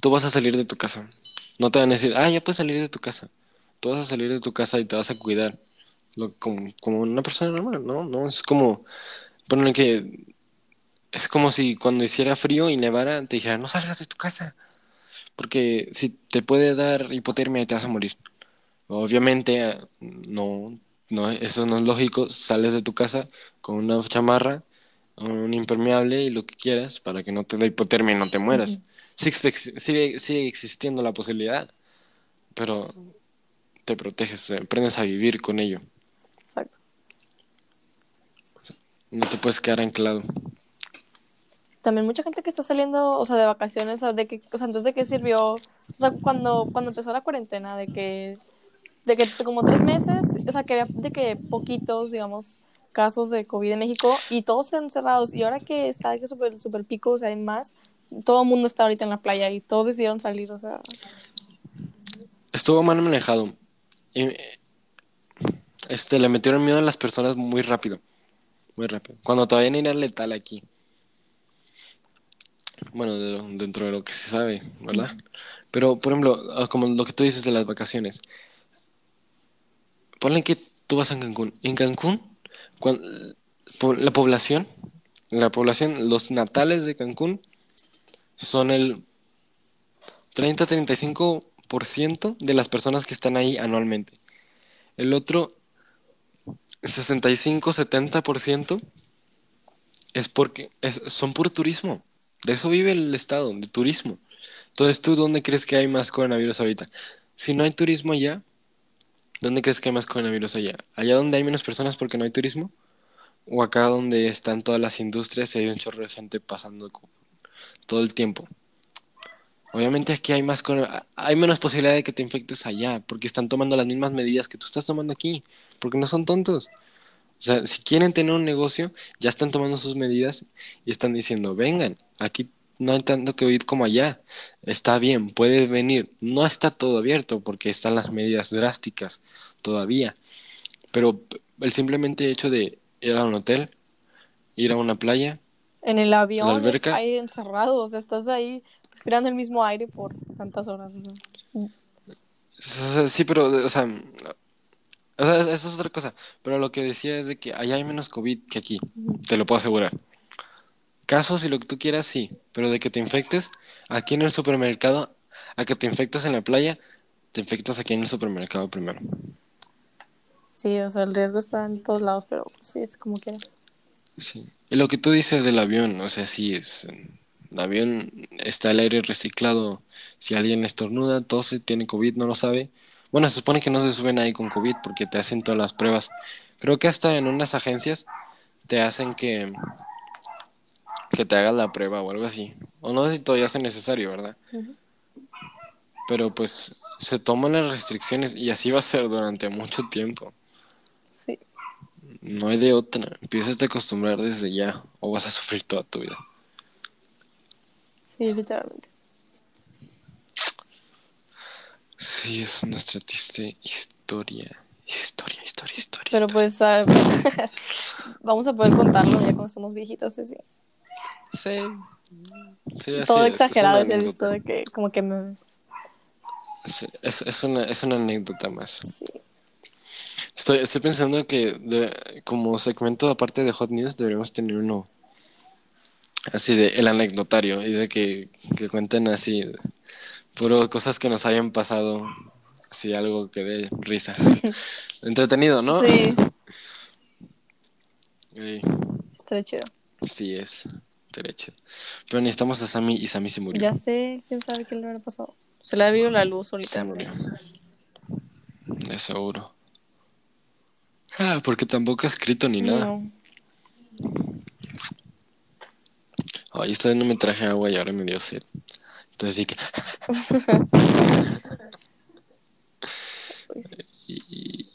Tú vas a salir de tu casa. No te van a decir, ah, ya puedes salir de tu casa. Tú vas a salir de tu casa y te vas a cuidar. Lo- como, como una persona normal, ¿no? No, es como, ponen que, es como si cuando hiciera frío y nevara te dijera, no salgas de tu casa. Porque si te puede dar hipotermia te vas a morir. Obviamente, eh, no, no, eso no es lógico. Sales de tu casa con una chamarra, un impermeable y lo que quieras para que no te dé hipotermia y no te mueras. Sí sigue, sigue existiendo la posibilidad, pero te proteges, eh, aprendes a vivir con ello. Exacto. No te puedes quedar anclado. También mucha gente que está saliendo, o sea, de vacaciones, o de que, o sea, antes de que sirvió, o sea, cuando, cuando empezó la cuarentena, de que, de que como tres meses, o sea, que había de que poquitos, digamos, casos de COVID en México y todos encerrados. Y ahora que está de que super, super pico, o sea, hay más, todo el mundo está ahorita en la playa y todos decidieron salir, o sea, Estuvo mal manejado. Este, le metieron miedo a las personas muy rápido. Muy rápido. Cuando todavía no era letal aquí. Bueno, dentro de lo que se sabe, ¿verdad? Pero, por ejemplo, ah, como lo que tú dices de las vacaciones. Ponle que tú vas a Cancún. En Cancún, la población, la población, los natales de Cancún son el 30-35% de las personas que están ahí anualmente. El otro 65-70% es porque es, son puro turismo. De eso vive el estado, de turismo. Entonces, ¿tú dónde crees que hay más coronavirus ahorita? Si no hay turismo allá, ¿dónde crees que hay más coronavirus allá? ¿Allá donde hay menos personas porque no hay turismo? ¿O acá donde están todas las industrias y hay un chorro de gente pasando todo el tiempo? Obviamente aquí hay más hay menos posibilidad de que te infectes allá, porque están tomando las mismas medidas que tú estás tomando aquí, porque no son tontos. O sea, si quieren tener un negocio, ya están tomando sus medidas y están diciendo, vengan, aquí no hay tanto que oír como allá. Está bien, puede venir. No está todo abierto porque están las medidas drásticas todavía. Pero el simplemente hecho de ir a un hotel, ir a una playa, En el avión alberca? aire encerrado, o sea, estás ahí respirando el mismo aire por tantas horas. O sea, Sí, pero, o sea, o sea, eso es otra cosa. Pero lo que decía es de que allá hay menos COVID que aquí, te lo puedo asegurar. Casos y lo que tú quieras, sí, pero de que te infectes aquí en el supermercado, a que te infectes en la playa, te infectas aquí en el supermercado primero. Sí, o sea, el riesgo está en todos lados, pero sí, es como quiera. Sí. Y lo que tú dices del avión, o sea, sí es. El avión está el aire reciclado. Si alguien estornuda, tose, tiene COVID, no lo sabe. Bueno, se supone que no se suben ahí con COVID porque te hacen todas las pruebas. Creo que hasta en unas agencias te hacen que, que te hagas la prueba o algo así. O no sé si todavía es necesario, ¿verdad? Pero pues se toman las restricciones y así va a ser durante mucho tiempo. Sí, No hay de otra. Empiezas a acostumbrar desde ya o vas a sufrir toda tu vida. sí, literalmente. Sí, es nuestra triste historia. Historia, historia, historia. Pero pues, ah, pues, vamos a poder contarlo ya cuando somos viejitos, así. Sí. Sí, Todo exagerado, se ha visto de que como que me... Sí, es, es una, es una anécdota más. Sí. Estoy, estoy pensando que de- como segmento aparte de Hot News deberíamos tener uno así de el anecdotario y de que, que cuenten así puro cosas que nos hayan pasado, así algo que dé risa. Entretenido, ¿no? Sí, Ey, estaría chido. sí es derecho. Pero necesitamos a Sammy y Sammy se murió. Ya sé, quién sabe qué le habrá pasado. Se le ha habido la luz Se murió. ahorita. De seguro. Ah, porque tampoco ha escrito ni nada. No. Ay, esta vez no me traje agua y ahora me dio sed. Entonces sí que... Pues, y-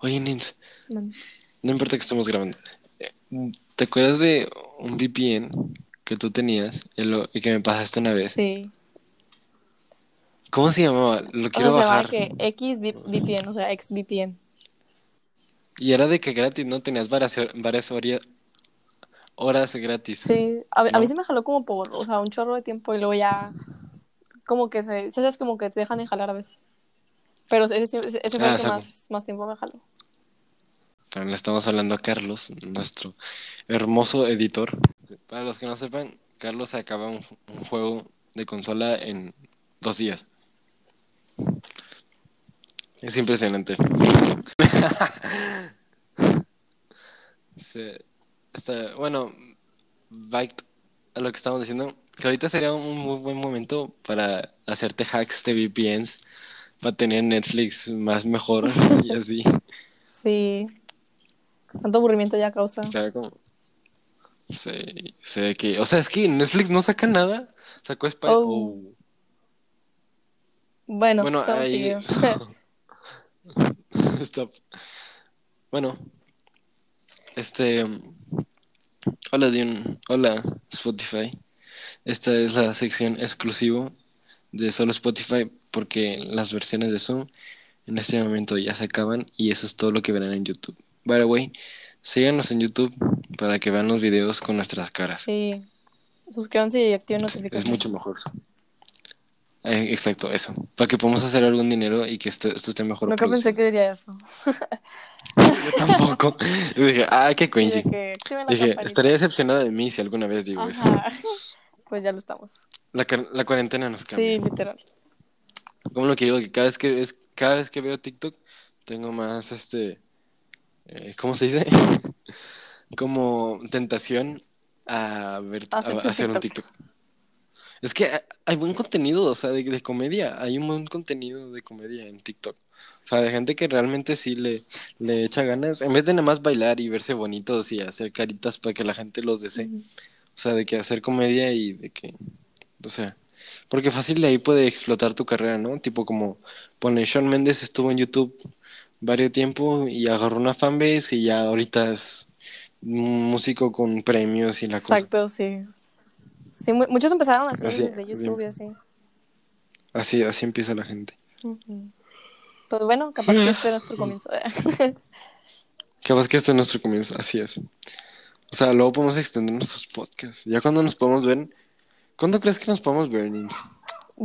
Oye, Nins, no importa que estemos grabando. Eh, ¿Te acuerdas de un VPN que tú tenías y, que me pasaste una vez? Sí. ¿Cómo se llamaba? Lo O quiero se llama bajar. que X VPN, o sea, ex VPN. Y era de que gratis, ¿no? Tenías varias, varias horas gratis. Sí, a, mí- a mí ¿No? se me jaló como por, o sea, un chorro de tiempo y luego ya como que se, se hace como que te dejan de jalar a veces. Pero ese, ese- ese fue Ah, el que saco. más, más tiempo me jaló. Pero le estamos hablando a Carlos, nuestro hermoso editor. Para los que no sepan, Carlos acaba un, un juego de consola en dos días. Es impresionante. Se- está- bueno, back a lo que estamos diciendo, que ahorita sería un muy buen momento para hacerte hacks de VPNs, para tener Netflix más mejor y así. Sí. Tanto aburrimiento ya causa. Estaría como. Sí, sé que. O sea, es que Netflix no saca nada. Sacó Spy. Oh. oh. Bueno, Bueno, ahí. Stop. Bueno. Este. Hola, Dion. Hola, Spotify. Esta es la sección exclusivo de solo Spotify porque las versiones de Zoom en este momento ya se acaban y eso es todo lo que verán en YouTube. By the way, síganos en YouTube para que vean los videos con nuestras caras. Sí. Suscríbanse y activen Es notificaciones. mucho mejor. Eh, exacto, eso. Para que podamos hacer algún dinero y que esto, esto esté mejor Nunca pensé producido. que diría eso. Yo tampoco. Dije, ah, qué Sí, cringy. de Dije, estaría decepcionado de mí si alguna vez digo eso. Pues ya lo estamos. La, la cuarentena nos cambia. Sí, literal. Como lo que digo, que cada vez que es, cada vez que veo TikTok, tengo más este eh, ¿cómo se dice? Como tentación a ver a, Hacerte a hacer un TikTok. Es que hay- hay buen contenido, o sea, de, de comedia, hay un buen contenido de comedia en TikTok. O sea, de gente que realmente sí le, le echa ganas, en vez de nada más bailar y verse bonitos y hacer caritas para que la gente los desee. O sea, de que hacer comedia y de que, o sea, porque fácil de ahí puede explotar tu carrera, ¿no? Tipo como, pone, Shawn Mendes estuvo en YouTube varios tiempo y agarró una fanbase y ya ahorita es un músico con premios y la cosa. Exacto, sí. Sí, mu- muchos empezaron así Así, desde. YouTube y así. Así, así empieza la gente. Pues bueno, capaz que este es nuestro comienzo. Capaz que este es nuestro comienzo, así es. O sea, luego podemos extender nuestros podcasts. Ya cuando nos podemos ver, ¿cuándo crees que nos podemos ver, Nancy?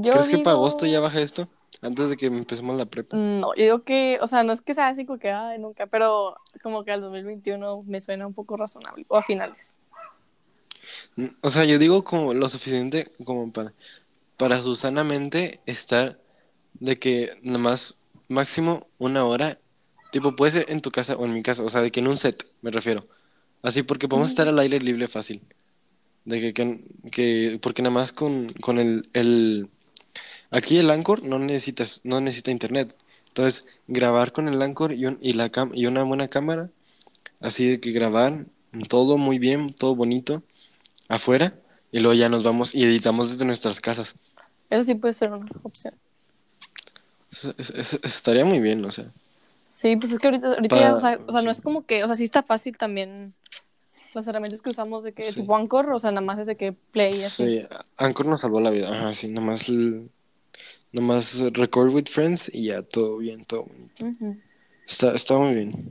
¿Crees que para agosto ya baja esto? Antes de que empecemos la prepa. No, yo digo que, o sea, no es que sea así como que, ay, nunca, pero como que al 2021 me suena un poco razonable, o a finales. O sea, yo digo como lo suficiente como para, para susanamente estar de que nada más máximo una hora, tipo puede ser en tu casa o en mi casa, o sea, de que en un set, me refiero. Así porque podemos estar al aire libre fácil. De que, que, que- porque nada más con, con el, el aquí el Anchor no necesitas, no necesita internet. Entonces, grabar con el Anchor y, un- y la cam- y una buena cámara, así de que grabar todo muy bien, todo bonito afuera y luego ya nos vamos y editamos desde nuestras casas. Eso sí puede ser una opción. Eso, eso- eso estaría muy bien, o sea. Sí, pues es que ahorita, ahorita ya, o sea, o sea, no es como que, o sea, sí está fácil también las herramientas que usamos de que Sí. tipo Anchor, o sea, nada más es de que play y así. Sí, Anchor nos salvó la vida. Ajá, sí, nomás, l- nomás record with friends y ya todo bien, todo bonito. Está, está muy bien.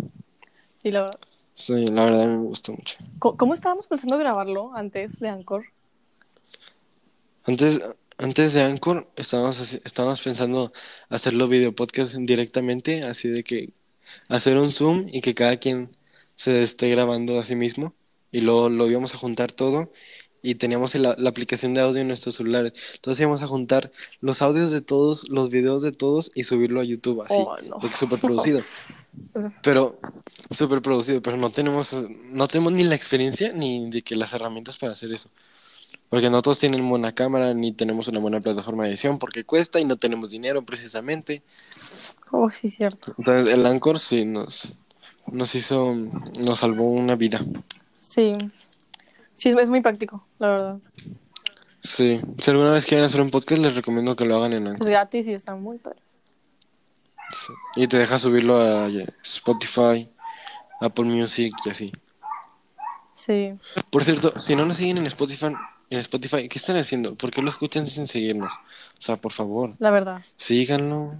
Sí, la verdad. Sí, la verdad me gusta mucho. ¿Cómo estábamos pensando grabarlo antes de Anchor? Antes, antes de Anchor estábamos, estábamos pensando hacerlo video podcast directamente, así de que hacer un Zoom y que cada quien se esté grabando a sí mismo y luego lo íbamos a juntar todo y teníamos la, la aplicación de audio en nuestros celulares. Entonces íbamos a juntar los audios de todos, los videos de todos y subirlo a YouTube así, Oh, no. súper producido. Pero súper producido, pero no tenemos no tenemos ni la experiencia ni de que las herramientas para hacer eso. Porque no todos tienen buena cámara ni tenemos una buena plataforma de edición porque cuesta y no tenemos dinero precisamente. Oh, sí, cierto. Entonces el Anchor sí nos nos hizo nos salvó una vida. Sí. Sí, es, es muy práctico, la verdad. Sí, si alguna vez quieren hacer un podcast les recomiendo que lo hagan en Es Anchor. gratis y está muy padre. Sí. Y te deja subirlo a Spotify, Apple Music y así. Sí. Por cierto, si no nos siguen en Spotify, en Spotify, ¿qué están haciendo? ¿Por qué lo escuchan sin seguirnos? O sea, por favor, La verdad. síganlo.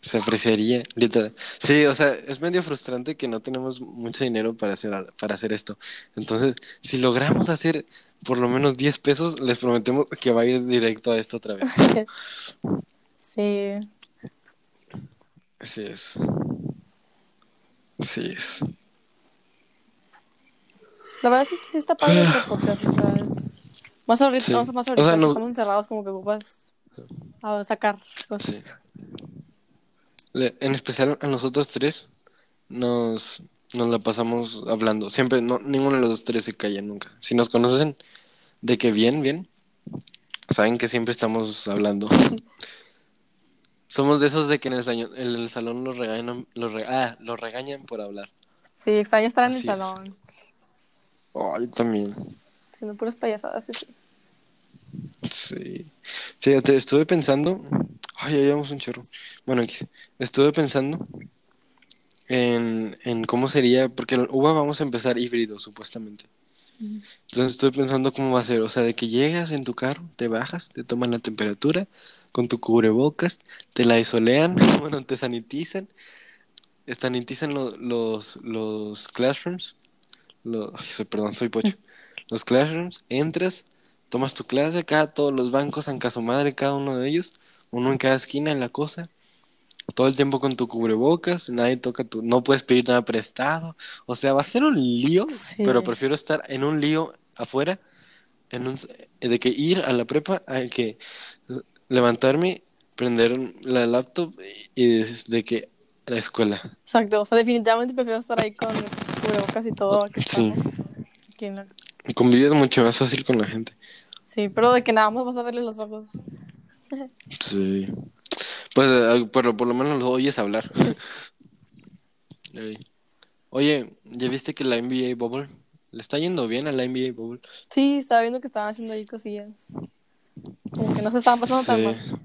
Se apreciaría, literal. Sí, o sea, es medio frustrante que no tenemos mucho dinero para hacer, para hacer esto. Entonces, si logramos hacer por lo menos 10 pesos, les prometemos que va a ir directo a esto otra vez. Sí. Así es. Así es. La verdad sí, sí está padre este podcast, o sea, es... Más ahorita, Sí. o sea, más O ahorita sea, que no- estamos encerrados como que ocupas a sacar cosas. Le- En especial a nosotros tres nos, nos la pasamos hablando. Siempre, no, ninguno de los tres se calla nunca. Si nos conocen de que bien, bien, saben que siempre estamos hablando. Somos de esos de que en el, saño- en el salón los regañan, los re- ah, los regañan por hablar. Sí, extraño estar en el Así salón, Oh, yo también. haciendo puras payasadas, sí, sí. Sí. Fíjate, estuve pensando. Ay, ya llevamos un chorro. Bueno, X. Estuve pensando en, en cómo sería, porque en UBA vamos a empezar híbrido, supuestamente. Entonces estoy pensando cómo va a ser. O sea, de que llegas en tu carro, te bajas, te toman la temperatura con tu cubrebocas, te la isolean, bueno, te sanitizan, sanitizan lo- los, los classrooms. Lo- ay, perdón, soy pocho. Los classrooms, entras, tomas tu clase, acá todos los bancos en caso madre, cada uno de ellos, uno en cada esquina en la cosa. Todo el tiempo con tu cubrebocas, nadie toca tu, no puedes pedir nada prestado. O sea, va a ser un lío, Sí. pero prefiero estar en un lío afuera en un, de que ir a la prepa a que levantarme, prender la laptop y de que la escuela. Exacto, o sea, definitivamente prefiero estar ahí con cubrebocas y todo que estar Sí, la- convives mucho más fácil con la gente. Sí, pero de que nada más vas a verle los ojos. Sí. Pues, eh, pero por lo menos lo oyes hablar. Sí. Oye, ¿ya viste que la NBA Bubble le está yendo bien a la NBA Bubble? Sí, estaba viendo que estaban haciendo ahí cosillas. Como que no se estaban pasando tan Sí. mal.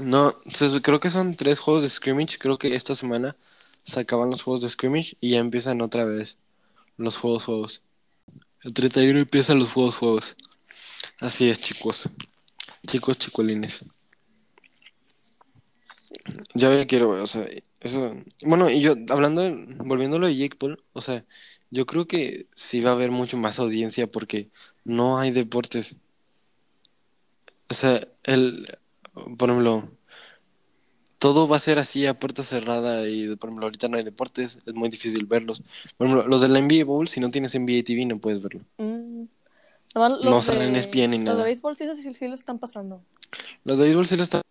No, creo que son tres juegos de scrimmage. Creo que esta semana se acaban los juegos de scrimmage y ya empiezan otra vez los juegos juegos. El 31 empiezan los juegos juegos. Así es, chicos. Chicos, chicolines. Ya ya quiero, o sea, eso. Bueno, y yo, hablando, volviéndolo de Jake Paul, o sea, yo creo que sí va a haber mucho más audiencia porque no hay deportes. O sea, el, por ejemplo, todo va a ser así a puerta cerrada y, por ejemplo, ahorita no hay deportes, es muy difícil verlos. Por ejemplo, los de la NBA Bowl, si no tienes NBA TV no puedes verlo. Mm. Los No salen en de- ESPN ni Los nada. de béisbol sí, sí, sí lo están pasando. Los de béisbol sí lo están...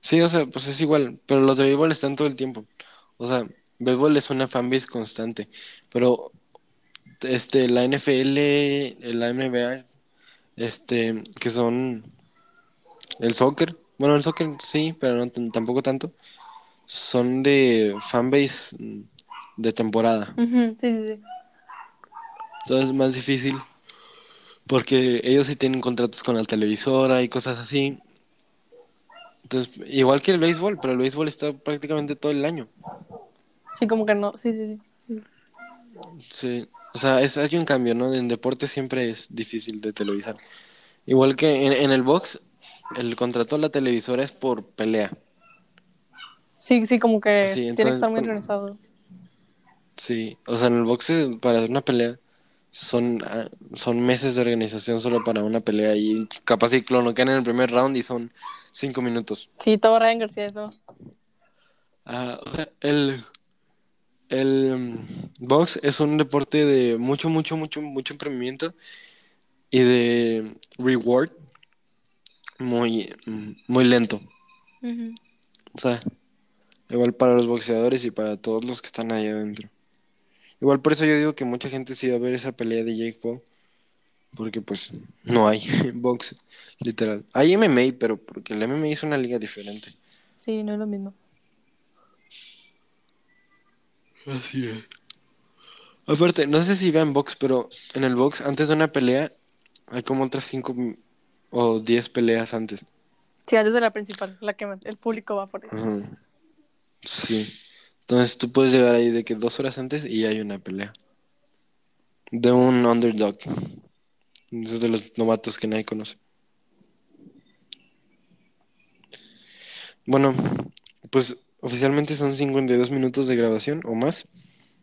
Sí, o sea, pues es igual, pero los de béisbol están todo el tiempo. O sea, béisbol es una fanbase constante, pero este, la NFL, la NBA, este, que son el soccer, bueno, el soccer sí, pero no tampoco tanto, son de fanbase mm, de temporada. Sí, sí, sí. Entonces es más difícil porque ellos sí tienen contratos con la televisora y cosas así. Entonces, igual que el béisbol, pero el béisbol está prácticamente todo el año. Sí, como que no. Sí, sí, sí. Sí, o sea, es, hay un cambio, ¿no? En deporte siempre es difícil de televisar. Igual que en, en el box, el contrato de la televisora es por pelea. Sí, sí, como que Sí, tiene que estar muy organizado. Sí, o sea, en el box eh, para una pelea son, ah, son meses de organización solo para una pelea y capaz si lo en el primer round y son cinco minutos. Sí, todo Ryan García, eso. Ah, el, el mm, box es un deporte de mucho, mucho, mucho, mucho emprendimiento y de reward muy, mm, muy lento. O sea, igual para los boxeadores y para todos los que están ahí adentro. Igual por eso yo digo que mucha gente sí va a ver esa pelea de Jake Paul. Porque pues no hay box, literal. Hay MMA, pero porque el MMA es una liga diferente. Sí, no es lo mismo. Así es. Aparte, no sé si vean box, pero en el box, antes de una pelea, hay como otras 5 o 10 peleas antes. Sí, antes de la principal, la que el público va por ahí. Ajá. Sí. Entonces tú puedes llegar ahí de que dos horas antes y ya hay una pelea. De un underdog. Esos de los novatos que nadie conoce. Bueno, pues oficialmente son 52 minutos de grabación o más.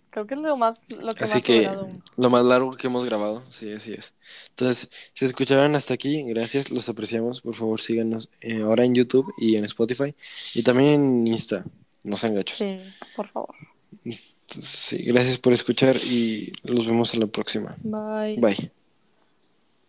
Creo que es lo más, lo que Así más que lo más largo que hemos grabado, sí, así es. Entonces, si escucharon hasta aquí, gracias, los apreciamos. Por favor, síganos eh, ahora en YouTube y en Spotify y también en Insta. No sean gachos. Sí, por favor. Entonces, sí, gracias por escuchar y los vemos a la próxima. Bye. Bye.